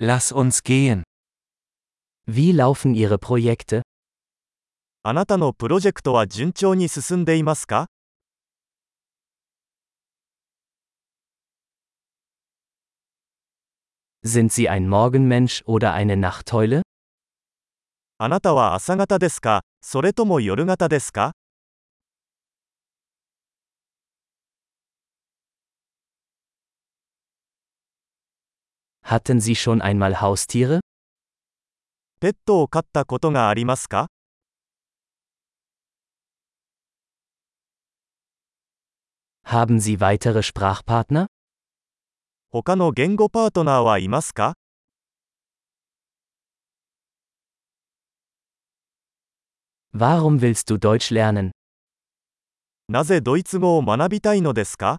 Lass uns gehen. Wie laufen Ihre Projekte? あなたのプロジェクトは順調に進んでいますか Sind Sie ein Morgenmensch oder eine Nachteule? あなたは朝方ですかそれとも夜型ですか Hatten Sie schon einmal Haustiere? ペットを飼ったことがありますか Haben Sie weitere Sprachpartner? 他の言語パートナーはいますか Warum willst du Deutsch lernen? なぜドイツ語を学びたいのですか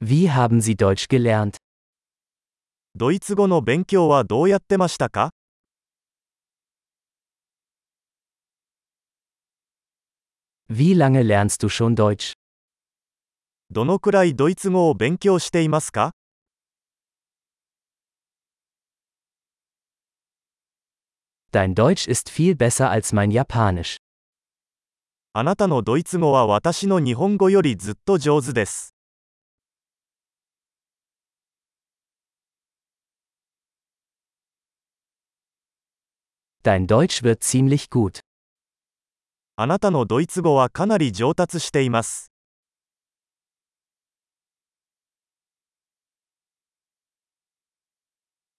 Wie haben Sie Deutsch gelernt? ドイツ語の勉強はどうやってましたか Wie lange lernst du schon Deutsch? どのくらいドイツ語を勉強していますか Dein Deutsch ist viel besser als mein Japanisch. あなたのドイツ語は私の日本語よりずっと上手です。 Dein Deutsch wird ziemlich gut. あなたのドイツ語はかなり上達しています。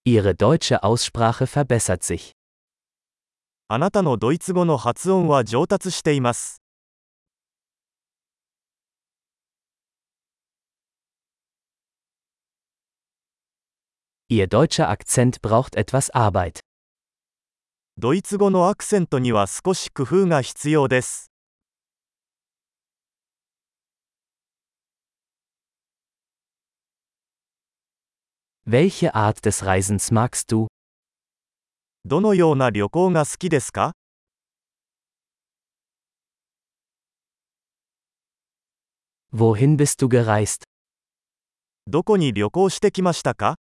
Ihre deutsche Aussprache verbessert sich. あなたのドイツ語の発音は上達しています。 Ihr deutscher Akzent braucht etwas Arbeit. ドイツ語のアクセントには少し工夫が必要です。Welche Art des Reisens magst du? どのような旅行が好きですか？Wohin bist du gereist? どこに旅行してきましたか？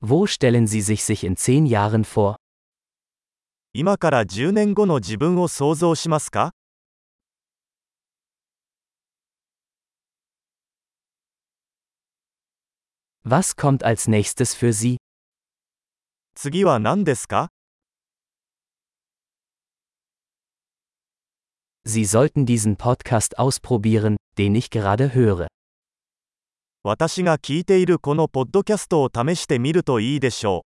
Wo stellen Sie sich sich in zehn Jahren vor? 今から10年後の自分を想像しますか Was kommt als nächstes für Sie? 次は何ですか Sie sollten diesen Podcast ausprobieren, den ich gerade höre. 私が聞いているこのポッドキャストを試してみるといいでしょう。